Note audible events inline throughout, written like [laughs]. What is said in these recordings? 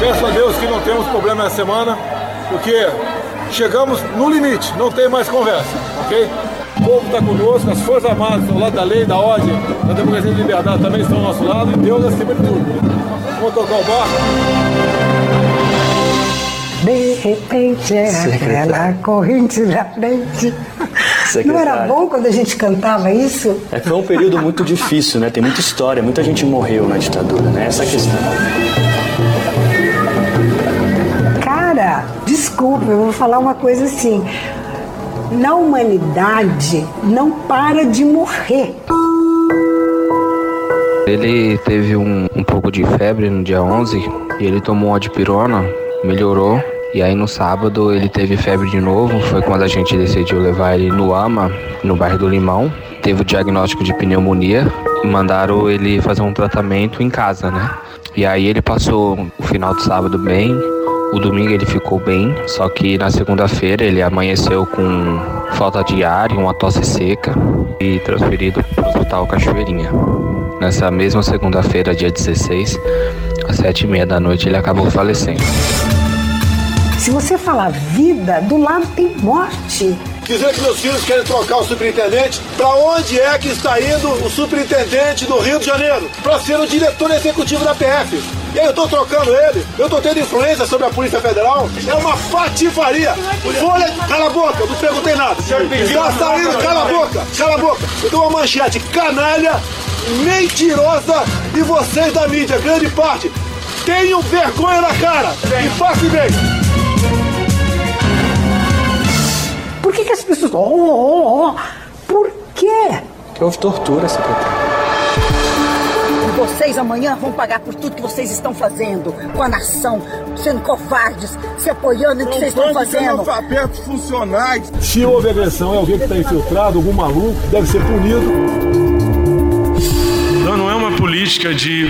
Peço a Deus que não temos problema essa semana, porque chegamos no limite, não tem mais conversa, ok? O povo está conosco, as Forças Armadas ao lado da lei, da ordem, da democracia e da liberdade também estão ao nosso lado e Deus acima de tudo. Vamos tocar o barco? De repente era aquela corrente da frente. Não era bom quando a gente cantava isso? É que foi um período muito difícil, né? Tem muita história, muita gente morreu na ditadura, né? Essa é a questão. Desculpa, eu vou falar uma coisa assim. Na humanidade não para de morrer. Ele teve um, um pouco de febre no dia 11 e ele tomou uma dipirona, melhorou. E aí no sábado ele teve febre de novo, foi quando a gente decidiu levar ele no AMA, no bairro do Limão. Teve o diagnóstico de pneumonia mandaram ele fazer um tratamento em casa, né? E aí ele passou o final do sábado bem, o domingo ele ficou bem, só que na segunda-feira ele amanheceu com falta de ar e uma tosse seca e transferido para o hospital Cachoeirinha. Nessa mesma segunda-feira, dia 16, às sete e meia da noite, ele acabou falecendo. Se você falar vida, do lado tem morte. Dizer que meus filhos querem trocar o superintendente, para onde é que está indo o superintendente do Rio de Janeiro? Para ser o diretor executivo da PF. E aí eu tô trocando ele, eu tô tendo influência sobre a Polícia Federal. É uma patifaria. Folha, cala a boca, não perguntei nada. Está saindo, cala a boca, cala a boca. Eu dou uma manchete canalha, mentirosa e vocês da mídia, grande parte. Tenham vergonha na cara e passe bem. Por que, que as pessoas. Oh, oh, oh. Por quê? Que houve tortura, secretário. E vocês amanhã vão pagar por tudo que vocês estão fazendo com a nação, sendo covardes, se apoiando no que vocês estão fazendo. funcionais. Se houve agressão, é alguém que está infiltrado, algum maluco, deve ser punido. Então não é uma política de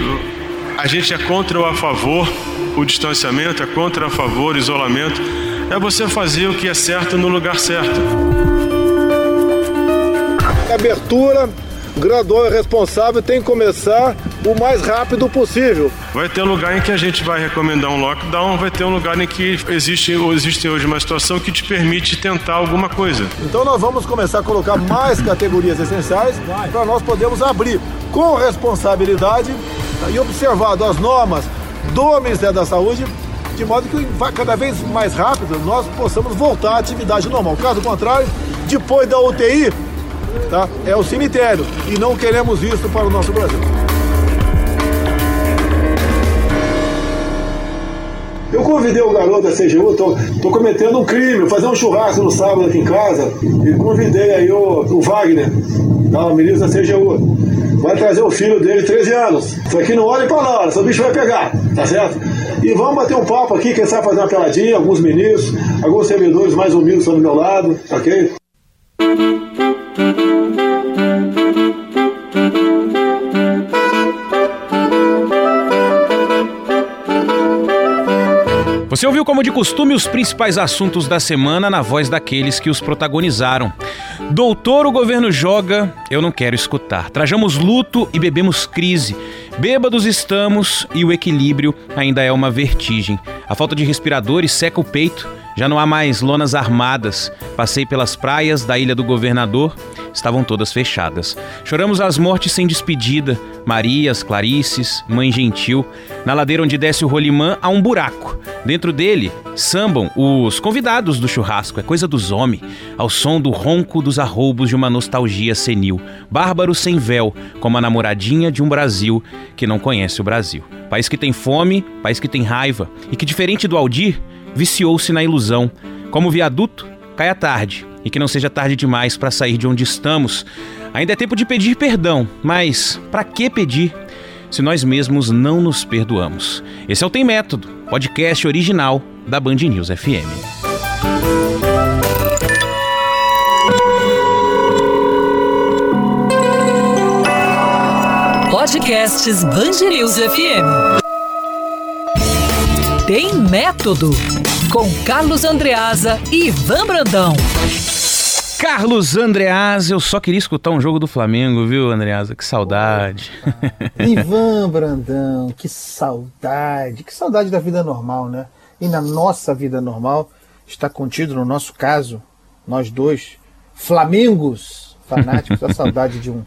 a gente é contra ou a favor o distanciamento, é contra ou a favor o isolamento. É você fazer o que é certo no lugar certo. Abertura gradual e responsável tem que começar o mais rápido possível. Vai ter lugar em que a gente vai recomendar um lockdown, vai ter um lugar em que existe ou existe hoje uma situação que te permite tentar alguma coisa. Então nós vamos começar a colocar mais categorias essenciais para nós podermos abrir com responsabilidade e observado as normas do Ministério da Saúde, de modo que vai cada vez mais rápido nós possamos voltar à atividade normal. Caso contrário, depois da UTI, tá? é o cemitério. E não queremos isso para o nosso Brasil. Eu convidei o garoto da CGU, tô, tô cometendo um crime, fazer um churrasco no sábado aqui em casa, e convidei aí o, o Wagner, tá, o ministro da CGU. Vai trazer o filho dele, 13 anos. Isso aqui não olhe pra lá, seu bicho vai pegar, tá certo? E vamos bater um papo aqui, quem sabe fazer uma peladinha, alguns ministros, alguns servidores mais humildes estão do meu lado, ok? Você ouviu como de costume os principais assuntos da semana na voz daqueles que os protagonizaram. Doutor, o governo joga, eu não quero escutar. Trajamos luto e bebemos crise. Bêbados estamos e o equilíbrio ainda é uma vertigem. A falta de respiradores seca o peito. Já não há mais lonas armadas. Passei pelas praias da Ilha do Governador, estavam todas fechadas. Choramos as mortes sem despedida. Marias, Clarices, Mãe Gentil. Na ladeira onde desce o rolimã há um buraco. Dentro dele sambam os convidados do churrasco, é coisa dos homens, ao som do ronco dos arroubos de uma nostalgia senil. Bárbaro sem véu, como a namoradinha de um Brasil que não conhece o Brasil. País que tem fome, país que tem raiva e que, diferente do Aldir, viciou-se na ilusão. Como viaduto, cai a tarde e que não seja tarde demais para sair de onde estamos. Ainda é tempo de pedir perdão, mas para que pedir se nós mesmos não nos perdoamos? Esse é o Tem Método, podcast original da Band News FM. Podcasts Band News FM. Tem Método com Carlos Andreasa e Ivan Brandão. Carlos Andreas, eu só queria escutar um jogo do Flamengo, viu, Andreasa? Que saudade. [laughs] Ivan Brandão, que saudade, que saudade da vida normal, né? E na nossa vida normal está contido, no nosso caso, nós dois, Flamengos fanáticos, a [laughs] saudade de um,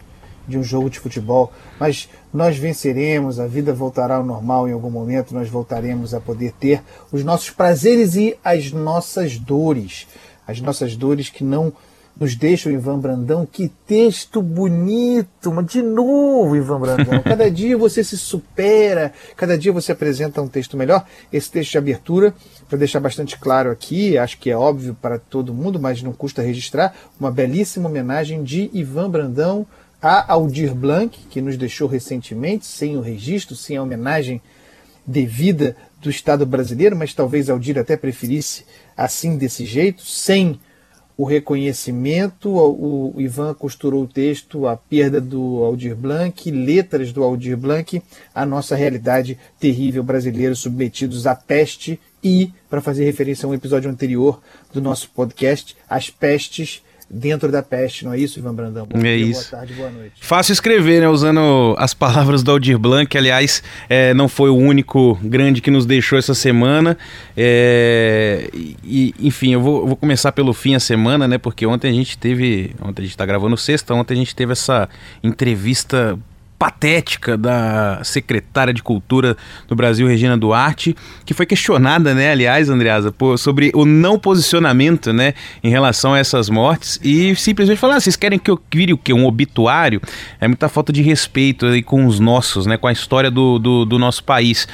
de um jogo de futebol. Mas nós venceremos, a vida voltará ao normal em algum momento, nós voltaremos a poder ter os nossos prazeres e as nossas dores. As nossas dores que não nos deixam, Ivan Brandão. Que texto bonito! De novo, Ivan Brandão. [laughs] Cada dia você se supera, cada dia você apresenta um texto melhor. Esse texto de abertura, para deixar bastante claro aqui, acho que é óbvio para todo mundo, mas não custa registrar, uma belíssima homenagem de Ivan Brandão a Aldir Blanc, que nos deixou recentemente, sem o registro, sem a homenagem devida do Estado brasileiro, mas talvez Aldir até preferisse assim, desse jeito, sem o reconhecimento. O, Ivan costurou o texto, a perda do Aldir Blanc, letras do Aldir Blanc, a nossa realidade terrível brasileira, submetidos à peste e, para fazer referência a um episódio anterior do nosso podcast, as pestes dentro da peste, não é isso, Ivan Brandão? Bom é dia, isso. Boa tarde, boa noite. Fácil escrever, né? Usando as palavras do Aldir Blanc, que aliás é, não foi o único grande que nos deixou essa semana. É, e, enfim, eu vou, vou, começar pelo fim a semana, né? Porque ontem a gente teve. Ontem a gente tá gravando sexta, ontem a gente teve essa entrevista patética da secretária de Cultura do Brasil, Regina Duarte, que foi questionada, né, aliás, Andreasa, por, sobre o não posicionamento, né, em relação a essas mortes e simplesmente falar, ah, vocês querem que eu vire o quê? Um obituário? É muita falta de respeito aí com os nossos, né, com a história do, do, do nosso país.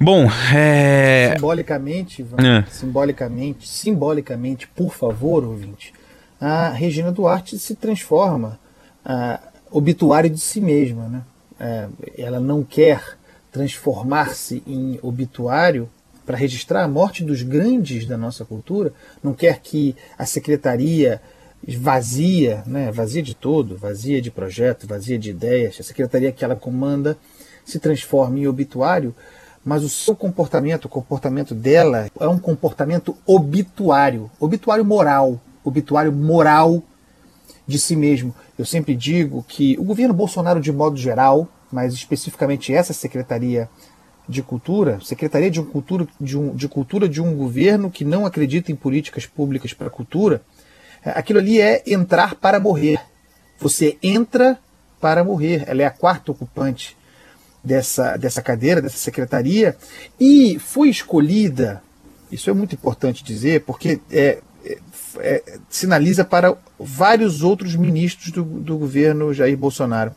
Bom, é... Simbolicamente, Ivan, é. simbolicamente, simbolicamente, por favor, ouvinte, a Regina Duarte se transforma... A obituário de si mesma. Né? É, ela não quer transformar-se em obituário para registrar a morte dos grandes da nossa cultura, não quer que a secretaria vazia, né, vazia de todo, vazia de projeto, vazia de ideias, a secretaria que ela comanda se transforme em obituário, mas o seu comportamento, o comportamento dela é um comportamento obituário, obituário moral, obituário moral de si mesmo. Eu sempre digo que o governo Bolsonaro, de modo geral, mas especificamente essa Secretaria de Cultura, Secretaria de, cultura, de, um, de Cultura de um governo que não acredita em políticas públicas para a cultura, é, aquilo ali é entrar para morrer. Você entra para morrer. Ela é a quarta ocupante dessa, dessa cadeira, dessa secretaria, e foi escolhida, isso é muito importante dizer, porque é, é, sinaliza para vários outros ministros do, do, governo Jair Bolsonaro.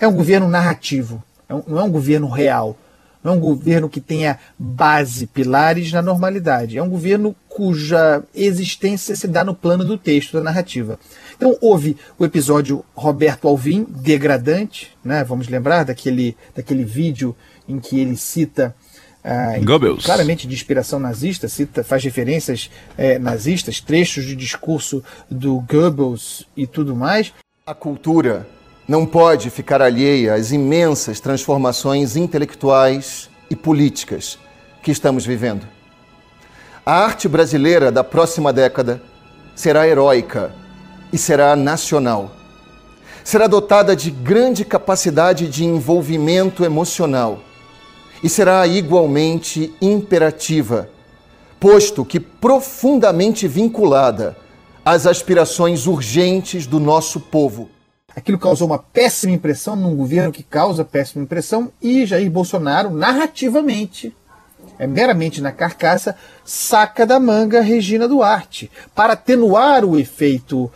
É um governo narrativo, é um, não é um governo real, não é um governo que tenha base, pilares na normalidade. É um governo cuja existência se dá no plano do texto, da narrativa. Então houve o episódio Roberto Alvim, degradante, né? vamos lembrar daquele, daquele vídeo em que ele cita ah, Goebbels. claramente de inspiração nazista, cita, faz referências é, nazistas, trechos de discurso do Goebbels e tudo mais. A cultura não pode ficar alheia às imensas transformações intelectuais e políticas que estamos vivendo. A arte brasileira da próxima década será heróica e será nacional. Será dotada de grande capacidade de envolvimento emocional e será igualmente imperativa, posto que profundamente vinculada às aspirações urgentes do nosso povo. Aquilo causou uma péssima impressão num governo que causa péssima impressão e Jair Bolsonaro, narrativamente, é meramente na carcaça, saca da manga Regina Duarte. Para atenuar o efeito uh,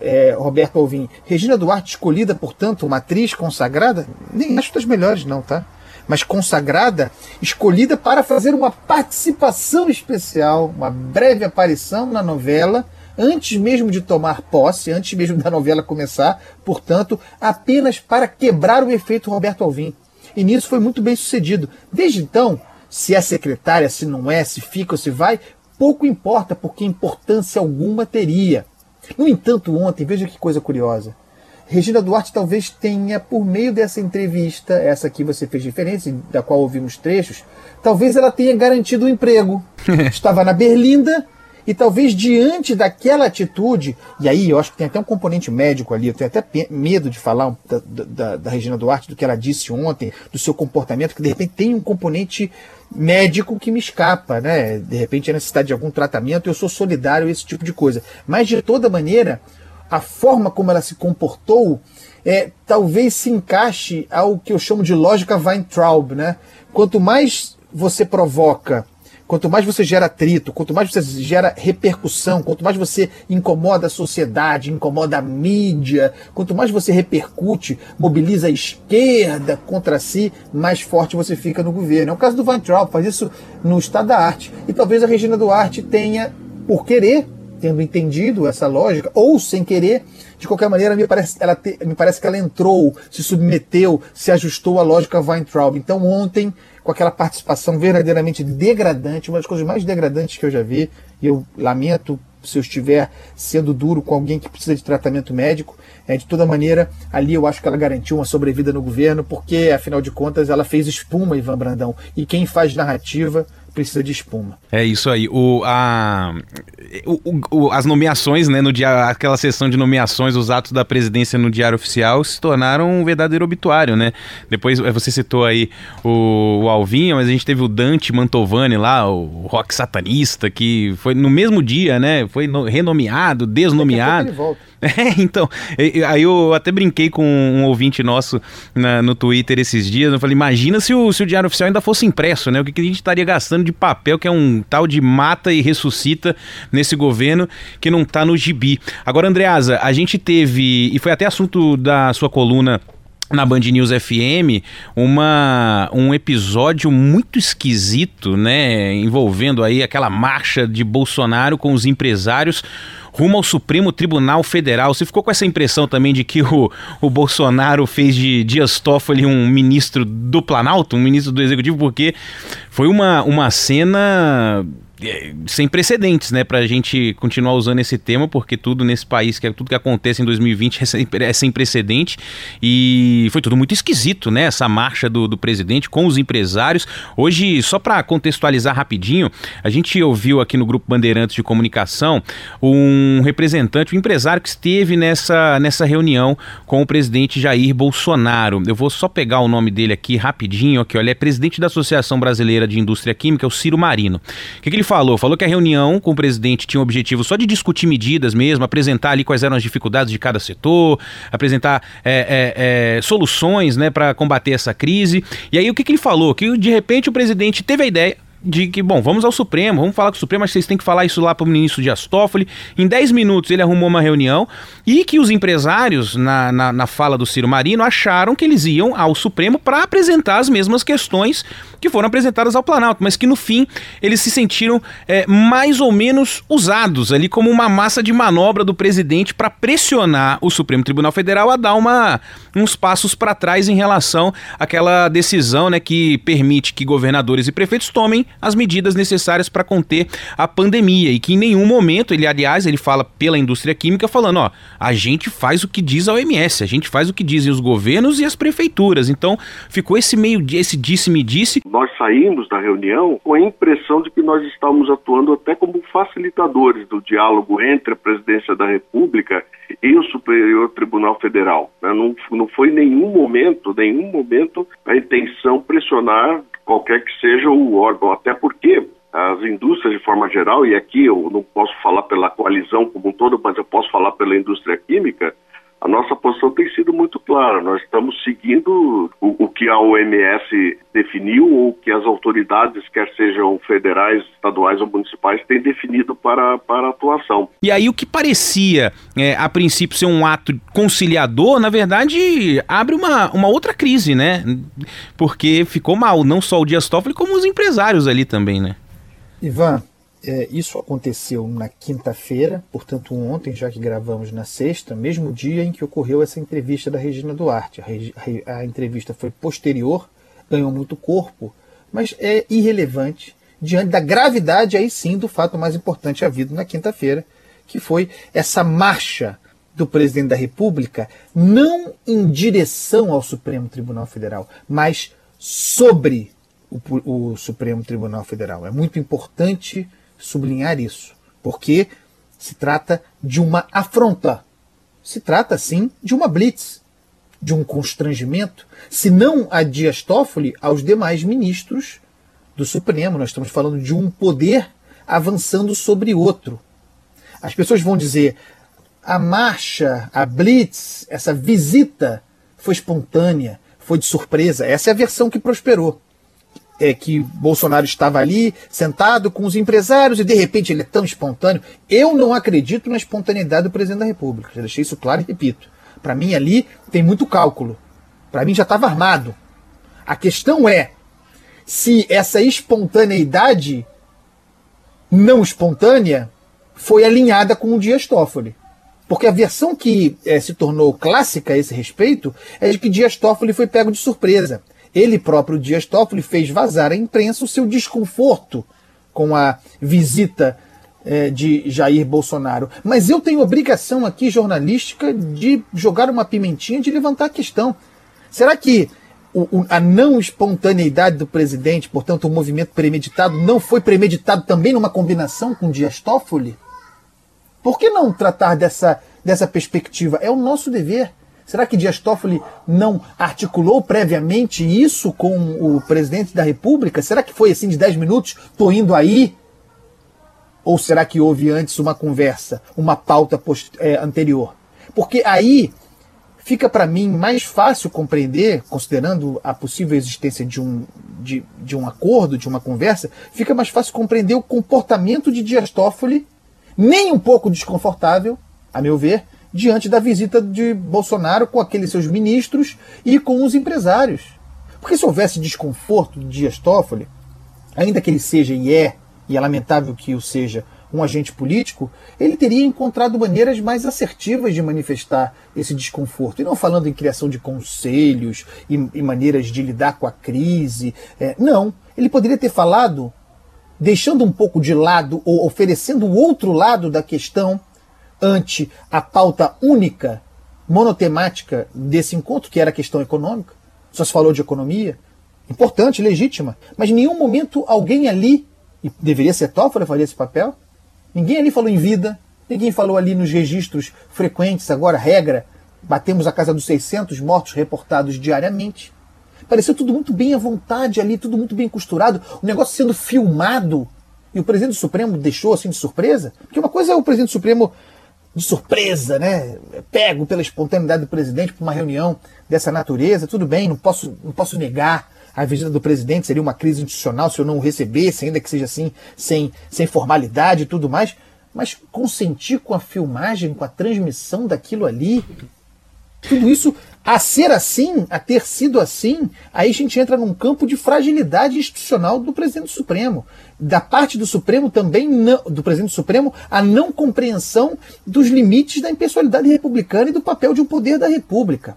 é, Roberto Alvim. Regina Duarte, escolhida, portanto, uma atriz consagrada, nem acho das melhores, não, tá? Mas consagrada, escolhida para fazer uma participação especial, uma breve aparição na novela, antes mesmo de tomar posse, antes mesmo da novela começar, portanto, apenas para quebrar o efeito Roberto Alvim. E nisso foi muito bem sucedido. Desde então, se é secretária, se não é, se fica ou se vai, pouco importa, porque importância alguma teria. No entanto, ontem, veja que coisa curiosa. Regina Duarte talvez tenha, por meio dessa entrevista, essa que você fez referência, da qual ouvimos trechos, talvez ela tenha garantido o um emprego. [laughs] Estava na Berlinda E talvez diante daquela atitude, e aí eu acho que tem até um componente médico ali, eu tenho até medo de falar da, da, da Regina Duarte, do que ela disse ontem, do seu comportamento, que de repente tem um componente médico que me escapa, né? De repente a necessidade de algum tratamento, eu sou solidário a esse tipo de coisa. Mas de toda maneira, a forma como ela se comportou é, talvez se encaixe ao que eu chamo de lógica Weintraub, né? Quanto mais você provoca, quanto mais você gera atrito, quanto mais você gera repercussão, quanto mais você incomoda a sociedade, incomoda a mídia, quanto mais você repercute, mobiliza a esquerda contra si, mais forte você fica no governo. É o caso do Weintraub, faz isso no estado da arte. E talvez a Regina Duarte tenha, por querer, tendo entendido essa lógica, ou sem querer, de qualquer maneira, me parece, ela te, me parece que ela entrou, se submeteu, se ajustou à lógica Weintraub. Então, ontem, com aquela participação verdadeiramente degradante, uma das coisas mais degradantes que eu já vi, e eu lamento se eu estiver sendo duro com alguém que precisa de tratamento médico, é, de toda maneira, ali eu acho que ela garantiu uma sobrevida no governo, porque, afinal de contas, ela fez espuma, Ivan Brandão. E quem faz narrativa precisa de espuma. É isso aí. O, a, o, o, as nomeações, né, no dia, aquela sessão de nomeações, os atos da presidência no Diário Oficial se tornaram um verdadeiro obituário, né? Depois é, você citou aí o, o Alvinha, mas a gente teve o Dante Mantovani lá, o rock satanista, que foi no mesmo dia, né? Foi no, renomeado, desnomeado. [laughs] É, então, aí eu até brinquei com um ouvinte nosso na, no Twitter esses dias. Eu falei, imagina se o, se o Diário Oficial ainda fosse impresso, né? O que, que a gente estaria gastando de papel, que é um tal de mata e ressuscita nesse governo que não tá no gibi. Agora, Andreasa, a gente teve, e foi até assunto da sua coluna na Band News FM uma, um episódio muito esquisito, né, envolvendo aí aquela marcha de Bolsonaro com os empresários rumo ao Supremo Tribunal Federal. Você ficou com essa impressão também de que o, o Bolsonaro fez de Dias Toffoli um ministro do Planalto, um ministro do Executivo, porque foi uma, uma cena sem precedentes, né, para a gente continuar usando esse tema, porque tudo nesse país, que é tudo que acontece em 2020 é sem, é sem precedente e foi tudo muito esquisito, né, essa marcha do, do presidente com os empresários. Hoje, só para contextualizar rapidinho, a gente ouviu aqui no Grupo Bandeirantes de Comunicação um representante, um empresário que esteve nessa, nessa reunião com o presidente Jair Bolsonaro. Eu vou só pegar o nome dele aqui rapidinho, aqui, olha, é presidente da Associação Brasileira de Indústria Química, o Ciro Marino. O que, que ele falou? Falou que a reunião com o presidente tinha o objetivo só de discutir medidas mesmo, apresentar ali quais eram as dificuldades de cada setor, apresentar é, é, é, soluções né, para combater essa crise. E aí o que, que ele falou? Que de repente o presidente teve a ideia de que, bom, vamos ao Supremo, vamos falar com o Supremo, mas vocês têm que falar isso lá para o ministro Dias Toffoli. Em 10 minutos ele arrumou uma reunião e que os empresários, na, na, na fala do Ciro Marino, acharam que eles iam ao Supremo para apresentar as mesmas questões que foram apresentadas ao Planalto, mas que no fim eles se sentiram é, mais ou menos usados ali como uma massa de manobra do presidente para pressionar o Supremo Tribunal Federal a dar uma, uns passos para trás em relação àquela decisão né, que permite que governadores e prefeitos tomem as medidas necessárias para conter a pandemia e que em nenhum momento ele, aliás, ele fala pela indústria química falando, ó, a gente faz o que diz a OMS, a gente faz o que dizem os governos e as prefeituras. Então ficou esse meio, esse disse-me-disse. -disse. Nós saímos da reunião com a impressão de que nós estávamos atuando até como facilitadores do diálogo entre a presidência da República e o Superior Tribunal Federal. Né? Não, não foi nenhum momento, nenhum momento a intenção pressionar qualquer que seja o órgão, até porque as indústrias de forma geral, e aqui eu não posso falar pela coalizão como um todo, mas eu posso falar pela indústria química, a nossa posição tem sido muito clara. Nós estamos seguindo o, o, que a OMS definiu ou que as autoridades, quer sejam federais, estaduais ou municipais, têm definido para, para a atuação. E aí o que parecia, é, a princípio, ser um ato conciliador, na verdade, abre uma, uma outra crise, né? Porque ficou mal, não só o Dias Toffoli, como os empresários ali também, né? Ivan, é, isso aconteceu na quinta-feira, portanto ontem, já que gravamos na sexta, mesmo dia em que ocorreu essa entrevista da Regina Duarte. A, a, entrevista foi posterior, ganhou muito corpo, mas é irrelevante diante da gravidade, aí sim, do fato mais importante havido na quinta-feira, que foi essa marcha do presidente da República, não em direção ao Supremo Tribunal Federal, mas sobre o, o Supremo Tribunal Federal. É muito importante sublinhar isso. porque se trata de uma afronta. Se trata, sim, de uma blitz, de um constrangimento, se não a Dias Toffoli, aos demais ministros do Supremo. Nós estamos falando de um poder avançando sobre outro. As pessoas vão dizer: a marcha, a blitz, essa visita foi espontânea, foi de surpresa. Essa é a versão que prosperou é, que Bolsonaro estava ali sentado com os empresários e de repente ele é tão espontâneo. Eu não acredito na espontaneidade do presidente da República. Já deixei isso claro e repito. Para mim ali tem muito cálculo. Para mim já estava armado. A questão é se essa espontaneidade não espontânea foi alinhada com o Dias Toffoli. Porque a versão que é, se tornou clássica a esse respeito é de que Dias Toffoli foi pego de surpresa. Ele próprio, Dias Toffoli, fez vazar à imprensa o seu desconforto com a visita eh, de Jair Bolsonaro. Mas eu tenho obrigação aqui, jornalística, de jogar uma pimentinha, de levantar a questão. Será que o, o, a não espontaneidade do presidente, portanto, o movimento premeditado, não foi premeditado também numa combinação com Dias Toffoli? Por que não tratar dessa, dessa perspectiva? É o nosso dever. Será que Dias Toffoli não articulou previamente isso com o presidente da República? Será que foi assim de 10 minutos? Tô indo aí? Ou será que houve antes uma conversa, uma pauta é, anterior? Porque aí fica para mim mais fácil compreender, considerando a possível existência de um, de, de um acordo, de uma conversa, fica mais fácil compreender o comportamento de Dias Toffoli, nem um pouco desconfortável, a meu ver, diante da visita de Bolsonaro com aqueles seus ministros e com os empresários. Porque se houvesse desconforto de Dias Toffoli, ainda que ele seja e é, e é lamentável que o seja, um agente político, ele teria encontrado maneiras mais assertivas de manifestar esse desconforto. E não falando em criação de conselhos e, e maneiras de lidar com a crise. É, não. Ele poderia ter falado, deixando um pouco de lado ou oferecendo o outro lado da questão ante a pauta única, monotemática desse encontro, que era a questão econômica. Só se falou de economia, importante, legítima, mas em nenhum momento alguém ali, e deveria ser Toffoli fazer esse papel, ninguém ali falou em vida, ninguém falou ali nos registros frequentes, agora regra, batemos a casa dos 600 mortos reportados diariamente. Pareceu tudo muito bem à vontade ali, tudo muito bem costurado, o negócio sendo filmado. E o presidente do Supremo deixou assim de surpresa? Porque uma coisa é o presidente do Supremo de surpresa, né? Pego pela espontaneidade do presidente para uma reunião dessa natureza, tudo bem, não posso, não posso negar a visita do presidente, seria uma crise institucional se eu não o recebesse, ainda que seja assim, sem, sem formalidade e tudo mais, mas consentir com a filmagem, com a transmissão daquilo ali, tudo isso a ser assim, a ter sido assim, aí a gente entra num campo de fragilidade institucional do presidente do Supremo. Da parte do Supremo também, do presidente do Supremo, a não compreensão dos limites da impessoalidade republicana e do papel de um poder da República.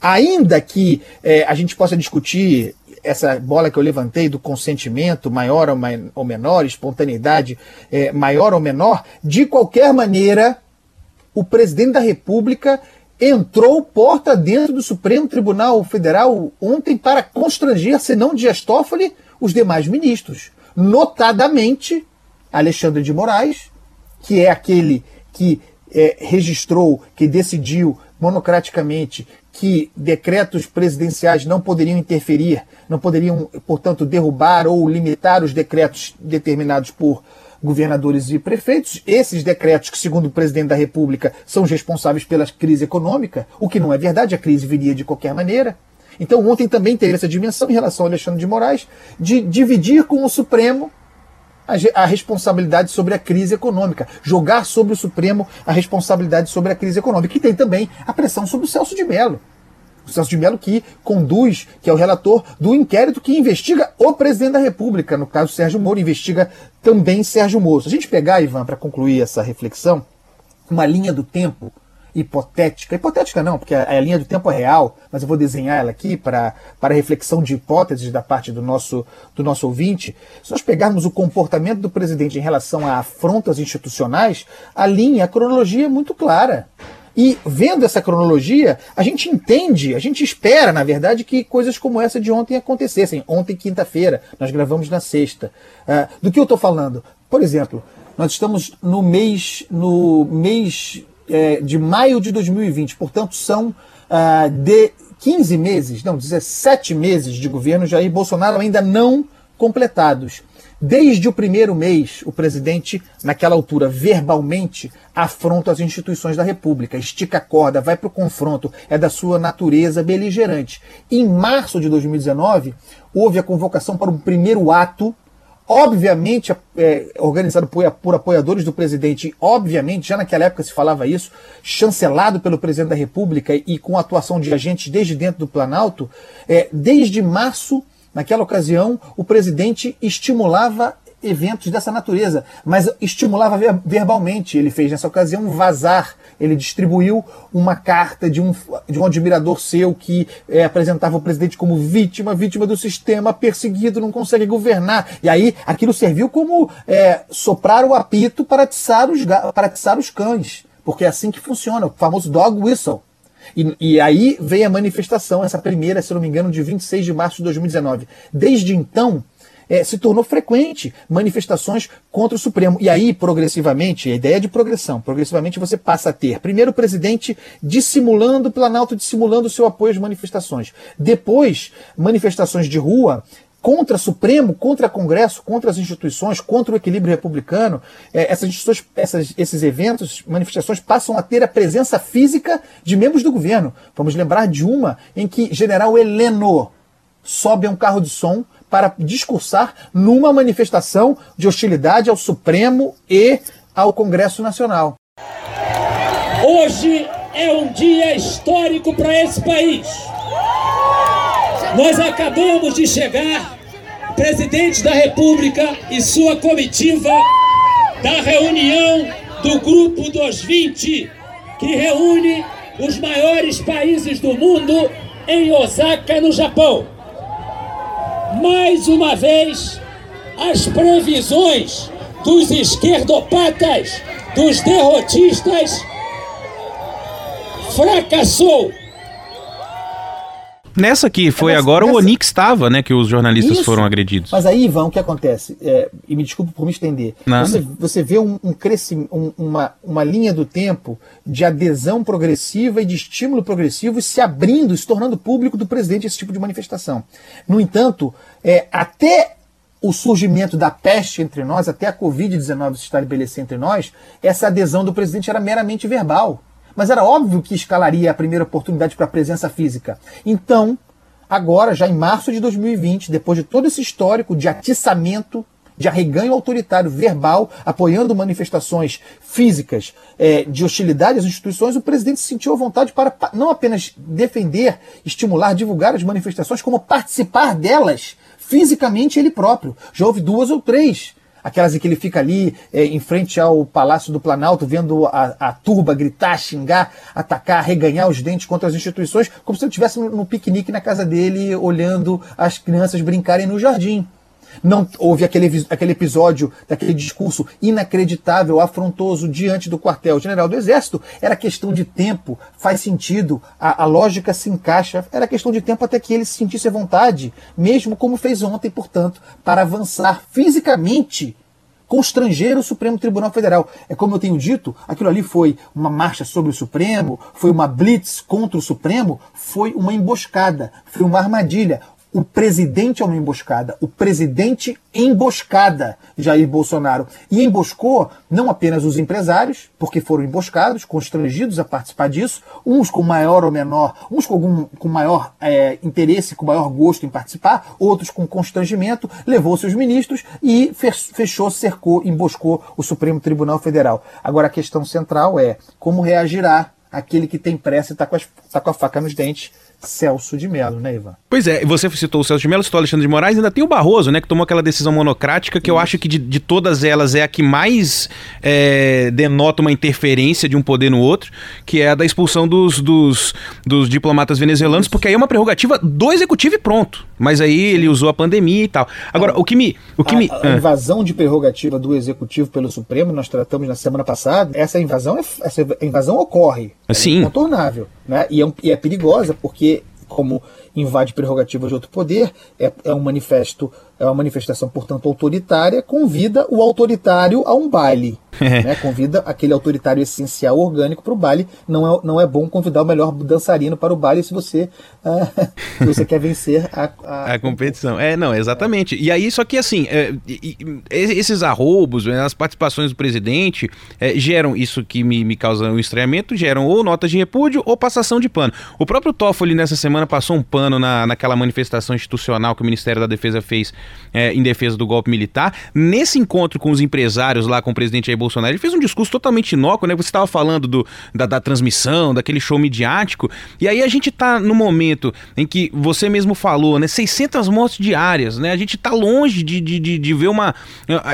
Ainda que é, a gente possa discutir essa bola que eu levantei do consentimento maior ou, ou menor, espontaneidade é, maior ou menor, de qualquer maneira, o presidente da República entrou porta dentro do Supremo Tribunal Federal ontem para constranger, se não Dias Toffoli, os demais ministros. Notadamente, Alexandre de Moraes, que é aquele que é, registrou, que decidiu monocraticamente que decretos presidenciais não poderiam interferir, não poderiam, portanto, derrubar ou limitar os decretos determinados por governadores e prefeitos. Esses decretos, que segundo o presidente da República, são os responsáveis pela crise econômica, o que não é verdade, a crise viria de qualquer maneira. Então, ontem também teve essa dimensão em relação ao Alexandre de Moraes, de dividir com o Supremo a, responsabilidade sobre a crise econômica, jogar sobre o Supremo a responsabilidade sobre a crise econômica. E tem também a pressão sobre o Celso de Mello o Celso de Mello que conduz, que é o relator do inquérito que investiga o presidente da República, no caso Sérgio Moro, investiga também Sérgio Moro. Se a gente pegar, Ivan, para concluir essa reflexão, uma linha do tempo hipotética, hipotética não, porque a, a, linha do tempo é real, mas eu vou desenhar ela aqui para, para reflexão de hipóteses da parte do nosso, do nosso ouvinte. Se nós pegarmos o comportamento do presidente em relação a afrontas institucionais, a linha, a cronologia é muito clara. E vendo essa cronologia, a gente entende, a gente espera, na verdade, que coisas como essa de ontem acontecessem. Ontem, quinta-feira, nós gravamos na sexta. Uh, do que eu estou falando? Por exemplo, Nós estamos no mês, no mês é, de maio de 2020, portanto, são ah, de 15 meses, não, 17 meses de governo Jair Bolsonaro ainda não completados. Desde o primeiro mês, o presidente, naquela altura, verbalmente, afronta as instituições da República, estica a corda, vai para o confronto, é da sua natureza beligerante. Em março de 2019, houve a convocação para um primeiro ato obviamente é, organizado por, por, apoiadores do presidente, obviamente, já naquela época se falava isso, chancelado pelo presidente da República e com atuação de agentes desde dentro do Planalto, é, desde março, naquela ocasião, o presidente estimulava eventos dessa natureza, mas estimulava verbalmente. Ele fez nessa ocasião um vazar, ele distribuiu uma carta de um, de um admirador seu que é, apresentava o presidente como vítima, vítima do sistema, perseguido, não consegue governar. E aí aquilo serviu como é, soprar o apito para atiçar os, para atiçar os cães, porque é assim que funciona, o famoso dog whistle. E, e, aí veio a manifestação, essa primeira, se não me engano, de 26 de março de 2019. Desde então, é, se tornou frequente manifestações contra o Supremo. E aí, progressivamente, a ideia de progressão, progressivamente você passa a ter, primeiro, o presidente dissimulando, o Planalto dissimulando o seu apoio às manifestações. Depois, manifestações de rua contra Supremo, contra Congresso, contra as instituições, contra o equilíbrio republicano, é, essas instituições, essas, esses eventos, manifestações passam a ter a presença física de membros do governo. Vamos lembrar de uma em que General Heleno sobe a um carro de som para discursar numa manifestação de hostilidade ao Supremo e ao Congresso Nacional. Hoje é um dia histórico para esse país. Nós acabamos de chegar, presidente da República e sua comitiva, da reunião do Grupo dos 20, que reúne os maiores países do mundo em Osaka, no Japão mais uma vez as previsões dos esquerdopatas, dos derrotistas, fracassou. Nessa aqui foi nessa, agora nessa... o Onix estava, né? Que os jornalistas Isso. foram agredidos. Mas aí, Ivan, o que acontece? É, e me desculpe por me estender. Você, você vê um, um crescimento, um, uma, uma linha do tempo de adesão progressiva e de estímulo progressivo se abrindo, se tornando público do presidente esse tipo de manifestação. No entanto, é, até o surgimento da peste entre nós, até a Covid-19 se estabelecer entre nós, essa adesão do presidente era meramente verbal. Mas era óbvio que escalaria a primeira oportunidade para a presença física. Então, agora, já em março de 2020, depois de todo esse histórico de atiçamento, de arreganho autoritário verbal, apoiando manifestações físicas é, de hostilidade às instituições, o presidente se sentiu à vontade para não apenas defender, estimular, divulgar as manifestações, como participar delas fisicamente ele próprio. Já houve duas ou três aquelas em que ele fica ali é, em frente ao Palácio do Planalto, vendo a, a, turba gritar, xingar, atacar, reganhar os dentes contra as instituições, como se ele estivesse no, no piquenique na casa dele, olhando as crianças brincarem no jardim. Não houve aquele, aquele episódio daquele discurso inacreditável, afrontoso diante do quartel-general do Exército. Era questão de tempo, faz sentido, a, a, lógica se encaixa. Era questão de tempo até que ele se sentisse à vontade, mesmo como fez ontem, portanto, para avançar fisicamente constranger o Supremo Tribunal Federal. É como eu tenho dito, aquilo ali foi uma marcha sobre o Supremo, foi uma blitz contra o Supremo, foi uma emboscada, foi uma armadilha o presidente é uma emboscada. O presidente emboscada Jair Bolsonaro. E emboscou não apenas os empresários, porque foram emboscados, constrangidos a participar disso, uns com maior ou menor, uns com, algum, com maior é, interesse, com maior gosto em participar, outros com constrangimento, levou seus ministros e fechou, cercou, emboscou o Supremo Tribunal Federal. Agora a questão central é como reagirá aquele que tem pressa e está com, tá com a faca nos dentes Celso de Mello, né, Ivan? Pois é, você citou o Celso de Mello, citou o Alexandre de Moraes, ainda tem o Barroso, né, que tomou aquela decisão monocrática que eu acho que de, de, todas elas é a que mais é, denota uma interferência de um poder no outro, que é a da expulsão dos, dos, dos diplomatas venezuelanos, porque aí é uma prerrogativa do executivo e pronto. Mas aí ele usou a pandemia e tal. Agora, ah, o que me. O que a, me a ah. invasão de prerrogativa do executivo pelo Supremo, nós tratamos na semana passada, essa invasão, é, essa invasão ocorre. É Sim. incontornável. Né? E, é, e é perigosa porque como invade prerrogativa de outro poder, é, é um manifesto é uma manifestação, portanto, autoritária, convida o autoritário a um baile. [laughs] né? Convida aquele autoritário essencial orgânico para o baile. Não é, não é bom convidar o melhor dançarino para o baile se você, uh, [laughs] se você quer vencer a, a... a, competição. É, não, exatamente. E aí, só que assim, é, esses arroubos, né, as participações do presidente é, geram isso que me, me causa um estranhamento, geram ou notas de repúdio ou passação de pano. O próprio Toffoli nessa semana passou um pano na, naquela manifestação institucional que o Ministério da Defesa fez é, em defesa do golpe militar. Nesse encontro com os empresários lá com o presidente Jair Bolsonaro, ele fez um discurso totalmente inócuo, né? Você estava falando do, da, da, transmissão, daquele show midiático, e aí a gente está no momento em que você mesmo falou, né? 600 mortes diárias, né? A gente está longe de, de, de, de, ver uma,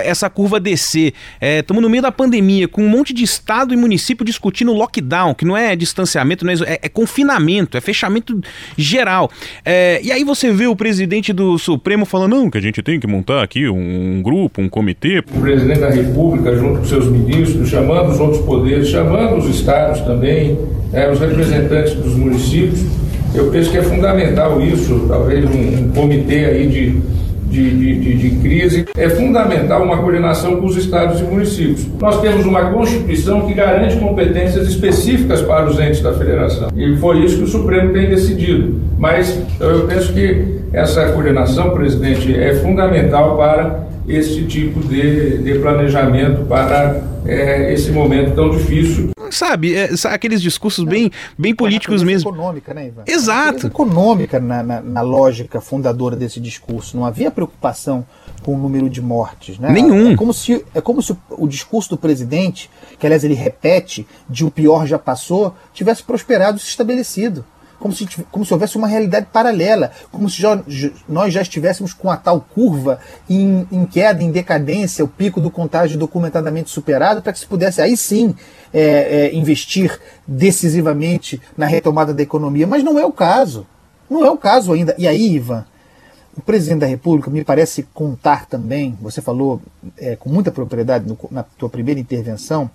essa curva descer. Estamos é, no meio da pandemia, com um monte de estado e município discutindo lockdown, que não é distanciamento, não é, é, é confinamento, é fechamento geral. É, e aí você vê o presidente do Supremo falando, não, que gente tem que montar aqui um, grupo, um comitê. O presidente da República, junto com seus ministros, chamando os outros poderes, chamando os estados também, né, os representantes dos municípios. Eu penso que é fundamental isso, talvez um, um comitê aí de de, de, de, crise, é fundamental uma coordenação com os estados e municípios. Nós temos uma Constituição que garante competências específicas para os entes da federação. E foi isso que o Supremo tem decidido. Mas eu penso que essa coordenação, presidente, é fundamental para esse tipo de, de planejamento para é, esse momento tão difícil. Sabe, é, aqueles discursos bem, bem políticos mesmo. econômica, né, Ivan? Exato. econômica na, na, na, lógica fundadora desse discurso. Não havia preocupação com o número de mortes. Né? Nenhum. É como se, é como se o, o discurso do presidente, que aliás ele repete, de o pior já passou, tivesse prosperado e se estabelecido como se, como se houvesse uma realidade paralela, como se já, nós já estivéssemos com a tal curva em, em, queda, em decadência, o pico do contágio documentadamente superado, para que se pudesse aí sim é, é, investir decisivamente na retomada da economia. Mas não é o caso. Não é o caso ainda. E aí, Ivan, o presidente da República me parece contar também, você falou é, com muita propriedade no, na tua primeira intervenção,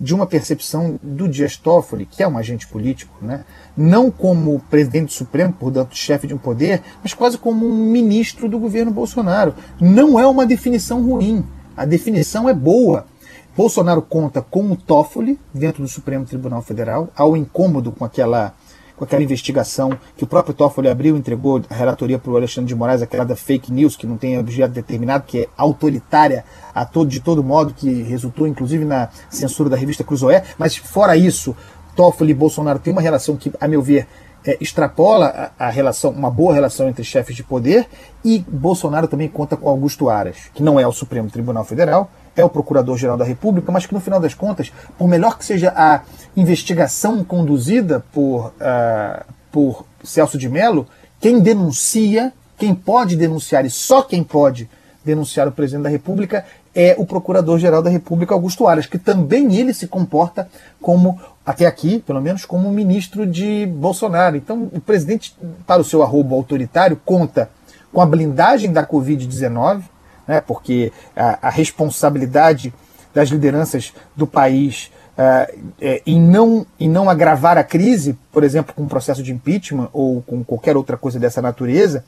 de uma percepção do Dias Toffoli, que é um agente político, né? não como presidente do Supremo, portanto chefe de um poder, mas quase como um ministro do governo Bolsonaro. Não é uma definição ruim, a definição é boa. Bolsonaro conta com o Toffoli dentro do Supremo Tribunal Federal, ao incômodo com aquela com aquela investigação que o próprio Toffoli abriu, entregou a relatoria para o Alexandre de Moraes, aquela da fake news, que não tem objeto determinado, que é autoritária a todo, de todo modo, que resultou inclusive na censura da revista Cruzoé. Mas fora isso, Toffoli e Bolsonaro têm uma relação que, a meu ver, é, extrapola a, a, relação, uma boa relação entre chefes de poder, e Bolsonaro também conta com Augusto Aras, que não é o Supremo Tribunal Federal, é o Procurador-Geral da República, mas que no final das contas, por melhor que seja a investigação conduzida por, uh, por Celso de Mello, quem denuncia, quem pode denunciar e só quem pode denunciar o presidente da República é o Procurador-Geral da República, Augusto Aras, que também ele se comporta como, até aqui, pelo menos, como ministro de Bolsonaro. Então, o presidente, para o seu arrobo autoritário, conta com a blindagem da Covid-19, né, porque a, a, responsabilidade das lideranças do país uh, é, em, não, em não agravar a crise, por exemplo, com um processo de impeachment ou com qualquer outra coisa dessa natureza,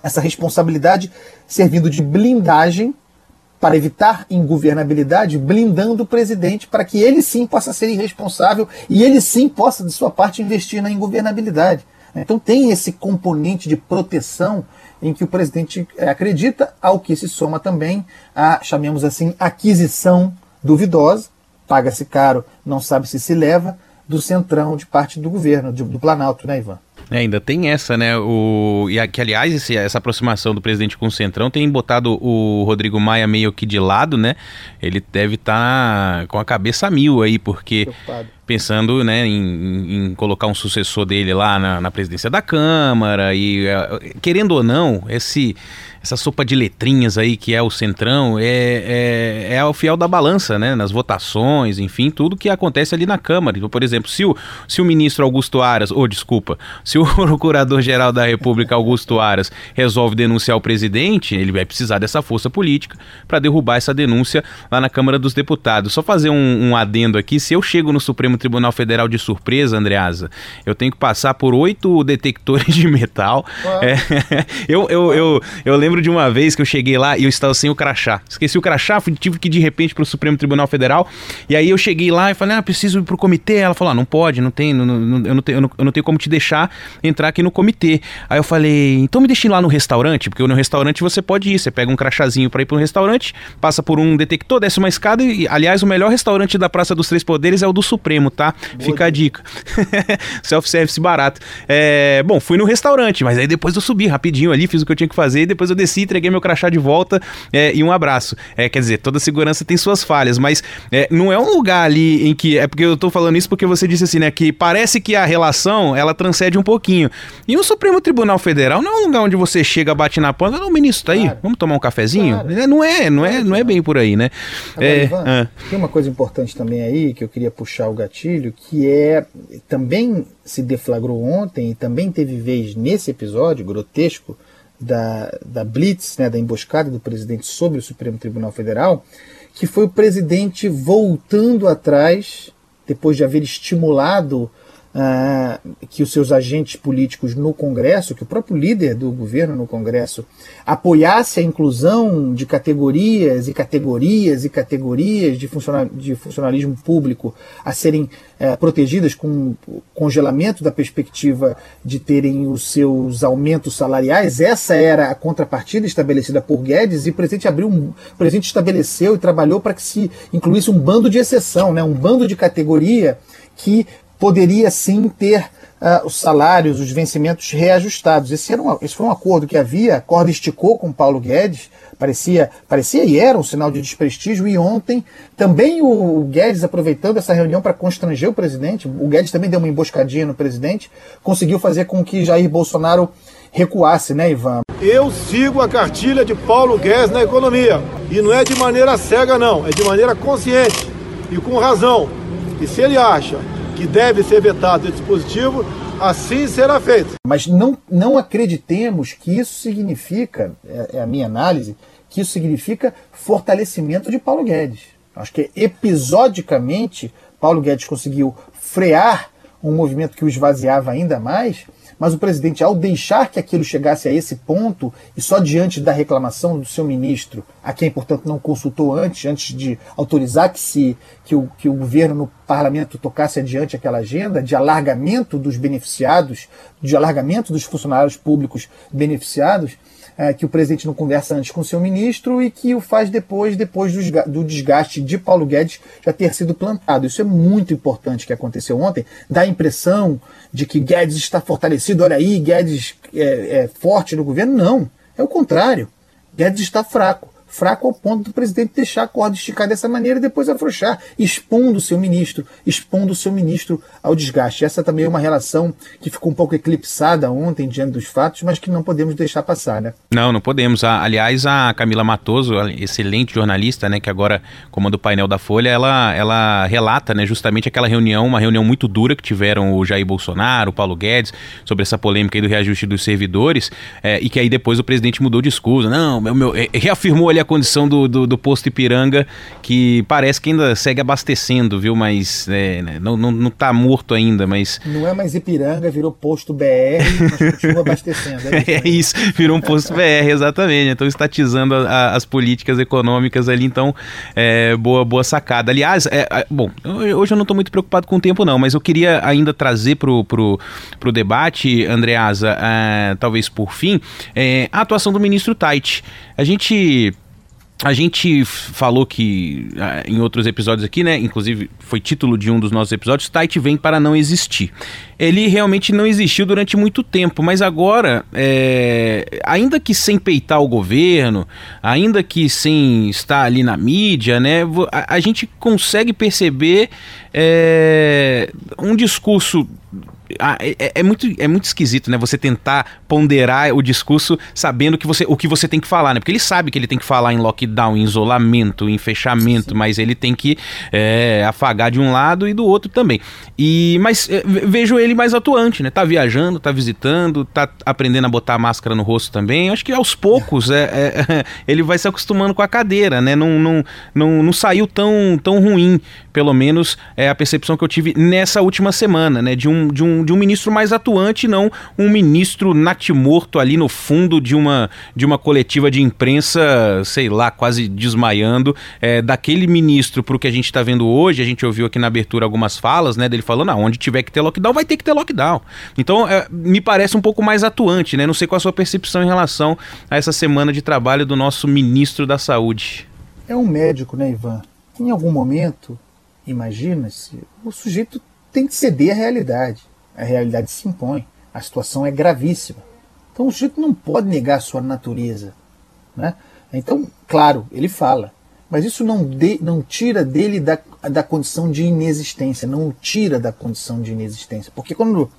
essa responsabilidade servindo de blindagem para evitar ingovernabilidade, blindando o presidente para que ele sim possa ser irresponsável e ele sim possa, de sua parte, investir na ingovernabilidade. Então tem esse componente de proteção em que o presidente eh, acredita, ao que se soma também a, chamemos assim, aquisição duvidosa, paga-se caro, não sabe se se leva, do centrão de parte do governo, do Planalto, né, Ivan? É, ainda tem essa, né? O, e que, aliás, esse, essa aproximação do presidente com o Centrão tem botado o Rodrigo Maia meio que de lado, né? Ele deve estar tá com a cabeça mil aí, porque Preocupado. pensando né, em, em, colocar um sucessor dele lá na, na presidência da Câmara e, eh, querendo ou não, esse essa sopa de letrinhas aí que é o Centrão é, é, é o fiel da balança, né? Nas votações, enfim, tudo que acontece ali na Câmara. Então, por exemplo, se o, se o ministro Augusto Aras, ou oh, desculpa, se o [laughs] Procurador-Geral da República Augusto Aras resolve denunciar o presidente, ele vai precisar dessa força política para derrubar essa denúncia lá na Câmara dos Deputados. Só fazer um, um adendo aqui, se eu chego no Supremo Tribunal Federal de surpresa, Andreasa, eu tenho que passar por oito detectores de metal. É, [laughs] eu, eu, eu, eu lembro de uma vez que eu cheguei lá e eu estava sem o crachá. Esqueci o crachá, fui, tive que ir de repente para o Supremo Tribunal Federal. E aí eu cheguei lá e falei, ah, preciso ir pro comitê. Ela falou, ah, não pode, não tem, não, não, eu, não tenho, eu, eu não tenho como te deixar entrar aqui no comitê. Aí eu falei, então me deixe lá no restaurante, porque no restaurante você pode ir. Você pega um crachazinho para ir para um restaurante, passa por um detector, desce uma escada e, aliás, o melhor restaurante da Praça dos Três Poderes é o do Supremo, tá? Boa Fica a dica. [laughs] Self-service barato. É, bom, fui no restaurante, mas aí depois eu subi rapidinho ali, fiz o que eu tinha que fazer, e depois eu desci, entreguei meu crachá de volta é, e um abraço. É, quer dizer, toda segurança tem suas falhas, mas é, não é um lugar ali em que. É porque eu tô falando isso porque você disse assim, né? Que parece que a relação ela transcende um pouquinho. E o Supremo Tribunal Federal não é um lugar onde você chega, bate na porta, não, o ministro tá aí, claro. vamos tomar um cafezinho? Claro. É, não é, não é, não é bem por aí, né? Agora, é, Ivan, ah. Tem uma coisa importante também aí que eu queria puxar o gatilho, que é também se deflagrou ontem e também teve vez nesse episódio grotesco da, da Blitz, né, da emboscada do presidente sobre o Supremo Tribunal Federal, que foi o presidente voltando atrás, depois de haver estimulado ah, que os seus agentes políticos no Congresso, que o próprio líder do governo no Congresso, apoiasse a inclusão de categorias e categorias e categorias de, de funcionalismo público a serem eh, protegidas com congelamento da perspectiva de terem os seus aumentos salariais. Essa era a contrapartida estabelecida por Guedes e o presidente abriu um, o presidente estabeleceu e trabalhou para que se incluísse um bando de exceção, né, um bando de categoria que poderia sim ter uh, os salários, os vencimentos reajustados. Esse, era um, esse foi um acordo que havia, a corda esticou com Paulo Guedes, parecia, parecia e era um sinal de desprestígio, e ontem também o, o Guedes, aproveitando essa reunião para constranger o presidente, o Guedes também deu uma emboscadinha no presidente, conseguiu fazer com que Jair Bolsonaro recuasse, né, Ivan? Eu sigo a cartilha de Paulo Guedes na economia. E não é de maneira cega, não, é de maneira consciente e com razão. E se ele acha que deve ser vetado esse dispositivo, assim será feito. Mas não, não acreditemos que isso significa, é, é a minha análise, que isso significa fortalecimento de Paulo Guedes. Acho que episodicamente Paulo Guedes conseguiu frear um movimento que o esvaziava ainda mais mas o presidente, ao deixar que aquilo chegasse a esse ponto, e só diante da reclamação do seu ministro, a quem, portanto, não consultou antes, antes de autorizar que, se, que, o, que o governo no parlamento tocasse adiante aquela agenda de alargamento dos beneficiados, de alargamento dos funcionários públicos beneficiados, é, que o presidente não conversa antes com o seu ministro e que o faz depois, depois do desgaste de Paulo Guedes já ter sido plantado. Isso é muito importante que aconteceu ontem. Dá a impressão de que Guedes está fortalecido, olha aí, Guedes é, é forte no governo. Não, é o contrário. Guedes está fraco fraco ao ponto do presidente deixar a corda esticar dessa maneira e depois afrouxar, expondo o seu ministro, expondo o seu ministro ao desgaste. Essa também é uma relação que ficou um pouco eclipsada ontem diante dos fatos, mas que não podemos deixar passar, né? Não, não podemos. Aliás, a Camila Matoso, excelente jornalista, né, que agora comanda o painel da Folha, ela, ela relata, né, justamente aquela reunião, uma reunião muito dura que tiveram o Jair Bolsonaro, o Paulo Guedes, sobre essa polêmica aí do reajuste dos servidores, é, e que aí depois o presidente mudou de escusa. Não, meu, meu, é, reafirmou ali a condição do, do, do, posto Ipiranga, que parece que ainda segue abastecendo, viu? Mas é, né, não, não, não tá morto ainda, mas... Não é mais Ipiranga, virou posto BR, mas continua abastecendo. É isso, [laughs] é isso virou um posto BR, exatamente. Então estatizando a, a, as políticas econômicas ali, então é, boa, boa sacada. Aliás, é, é bom, hoje eu não estou muito preocupado com o tempo não, mas eu queria ainda trazer pro, pro, pro debate, Andreasa, é, talvez por fim, a atuação do ministro Tait. A gente a gente falou que ah, em outros episódios aqui, né? Inclusive foi título de um dos nossos episódios, Tite vem para não existir. Ele realmente não existiu durante muito tempo, mas agora, é, ainda que sem peitar o governo, ainda que sem estar ali na mídia, né? A, a gente consegue perceber é, um discurso ah, é, é, é, muito, é muito esquisito, né? Você tentar ponderar o discurso sabendo que você, o que você tem que falar, né? Porque ele sabe que ele tem que falar em lockdown, em isolamento, em fechamento, sim. mas ele tem que é, afagar de um lado e do outro também. E Mas é, vejo ele mais atuante, né? Tá viajando, tá visitando, tá aprendendo a botar a máscara no rosto também. Acho que aos poucos é, é [laughs] ele vai se acostumando com a cadeira, né? Não, não, não, não saiu tão, tão ruim, pelo menos é a percepção que eu tive nessa última semana, né? De um, de um de um ministro mais atuante, não um ministro natimorto ali no fundo de uma, de uma coletiva de imprensa, sei lá, quase desmaiando. É, daquele ministro para o que a gente está vendo hoje, a gente ouviu aqui na abertura algumas falas, né, dele falando, ah, onde tiver que ter lockdown, vai ter que ter lockdown. Então, é, me parece um pouco mais atuante, né? Não sei qual a sua percepção em relação a essa semana de trabalho do nosso ministro da Saúde. É um médico, né, Ivan? Em algum momento, imagina-se, o sujeito tem que ceder à realidade a realidade se impõe, a situação é gravíssima. Então o sujeito não pode negar a sua natureza. Né? Então, claro, ele fala, mas isso não, de, não tira dele da, da condição de inexistência, não o tira da condição de inexistência. Porque quando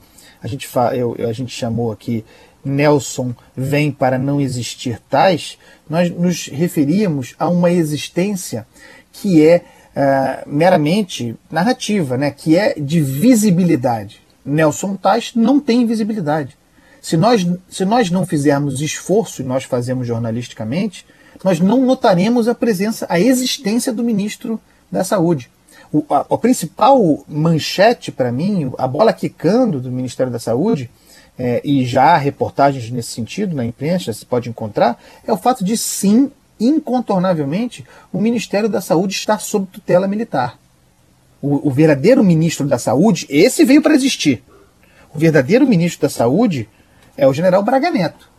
a gente, fala, eu, a gente chamou aqui Nelson vem para não existir tais, nós nos referíamos a uma existência que é uh, meramente narrativa, né? que é de visibilidade. Nelson Tais não tem visibilidade. Se nós, se nós não fizermos esforço, e nós fazemos jornalisticamente, nós não notaremos a presença, a existência do ministro da Saúde. O, a, principal manchete para mim, a bola quicando do Ministério da Saúde, é, e já há reportagens nesse sentido na imprensa, se pode encontrar, é o fato de sim, incontornavelmente, o Ministério da Saúde estar sob tutela militar. O, o verdadeiro ministro da Saúde, esse veio para existir. O verdadeiro ministro da Saúde é o general Braga Neto.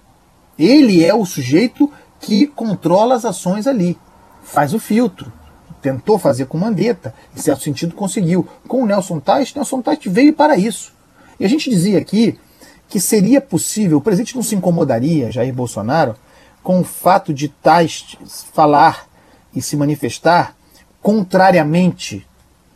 Ele é o sujeito que controla as ações ali, faz o filtro. Tentou fazer com Mandetta, em certo sentido conseguiu. Com o Nelson Tais, Nelson Tais veio para isso. E a gente dizia aqui que seria possível, o presidente não se incomodaria, Jair Bolsonaro, com o fato de Tais falar e se manifestar contrariamente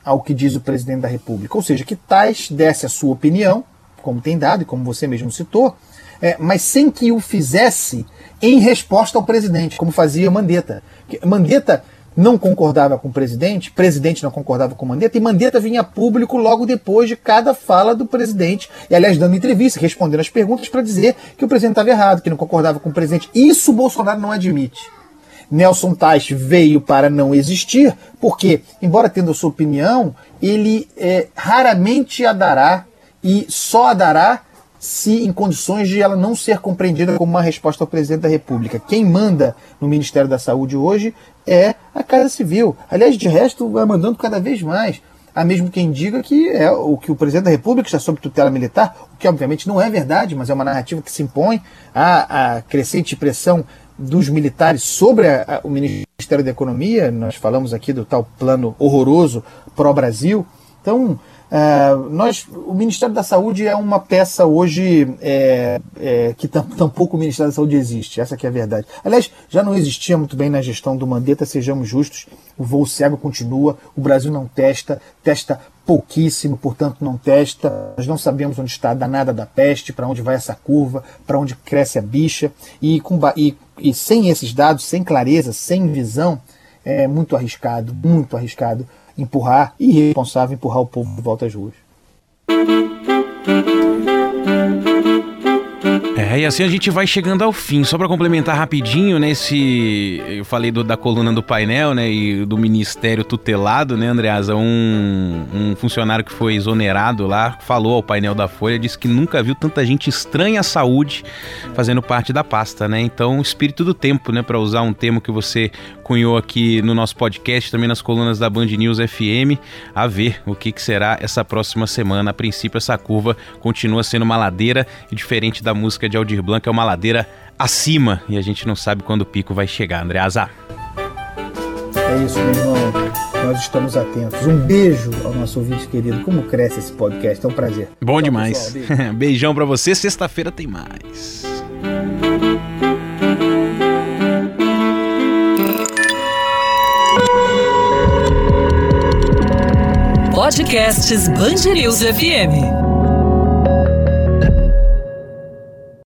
ao que diz o presidente da República. Ou seja, que Tais desse a sua opinião, como tem dado e como você mesmo citou, é, mas sem que o fizesse em resposta ao presidente, como fazia Mandetta. Mandetta não concordava com o presidente, o presidente não concordava com Mandetta, e Mandetta vinha a público logo depois de cada fala do presidente, e aliás, dando entrevista, respondendo as perguntas para dizer que o presidente estava errado, que não concordava com o presidente. Isso o Bolsonaro não admite. Nelson Tais veio para não existir, porque, embora tendo sua opinião, ele é, raramente a dará e só a dará se em condições de ela não ser compreendida como uma resposta ao presidente da República. Quem manda no Ministério da Saúde hoje é a Casa Civil. Aliás, de resto, vai mandando cada vez mais. Há mesmo quem diga que é o que o presidente da República está sob tutela militar, o que obviamente não é verdade, mas é uma narrativa que se impõe à crescente pressão dos militares sobre a, o Ministério da Economia. Nós falamos aqui do tal plano horroroso pró-Brasil. Então, uh, nós, o Ministério da Saúde é uma peça hoje é, é, que [laughs] tampouco o Ministério da Saúde existe. Essa é a verdade. Aliás, já não existia muito bem na gestão do Mandetta, sejamos justos. O voo cego continua, o Brasil não testa, testa pouquíssimo, portanto não testa. Nós não sabemos onde está a danada da peste, para onde vai essa curva, para onde cresce a bicha. E, com, e, e sem esses dados, sem clareza, sem visão, é muito arriscado, muito arriscado empurrar, irresponsável empurrar o povo de volta às ruas. É, e assim a gente vai chegando ao fim. Só para complementar rapidinho, né, esse eu falei do, da coluna do painel, né, e do ministério tutelado, né, Andreasa, um, um funcionário que foi exonerado lá, falou ao painel da Folha, disse que nunca viu tanta gente estranha à saúde fazendo parte da pasta, né? Então, espírito do tempo, né, para usar um termo que você cunhou aqui no nosso podcast, também nas colunas da Band News FM, a ver o que, que será essa próxima semana. A princípio, essa curva continua sendo uma ladeira e diferente da música de Aldir Blanc é uma ladeira acima e a gente não sabe quando o pico vai chegar, André Azar. É isso, meu irmão. Nós estamos atentos. Um beijo ao nosso ouvinte querido. Como cresce esse podcast? É um prazer. Bom Tchau, demais. Pessoal, [laughs] beijo. Beijão para você. Sexta-feira tem mais. Podcasts Bangerils FM.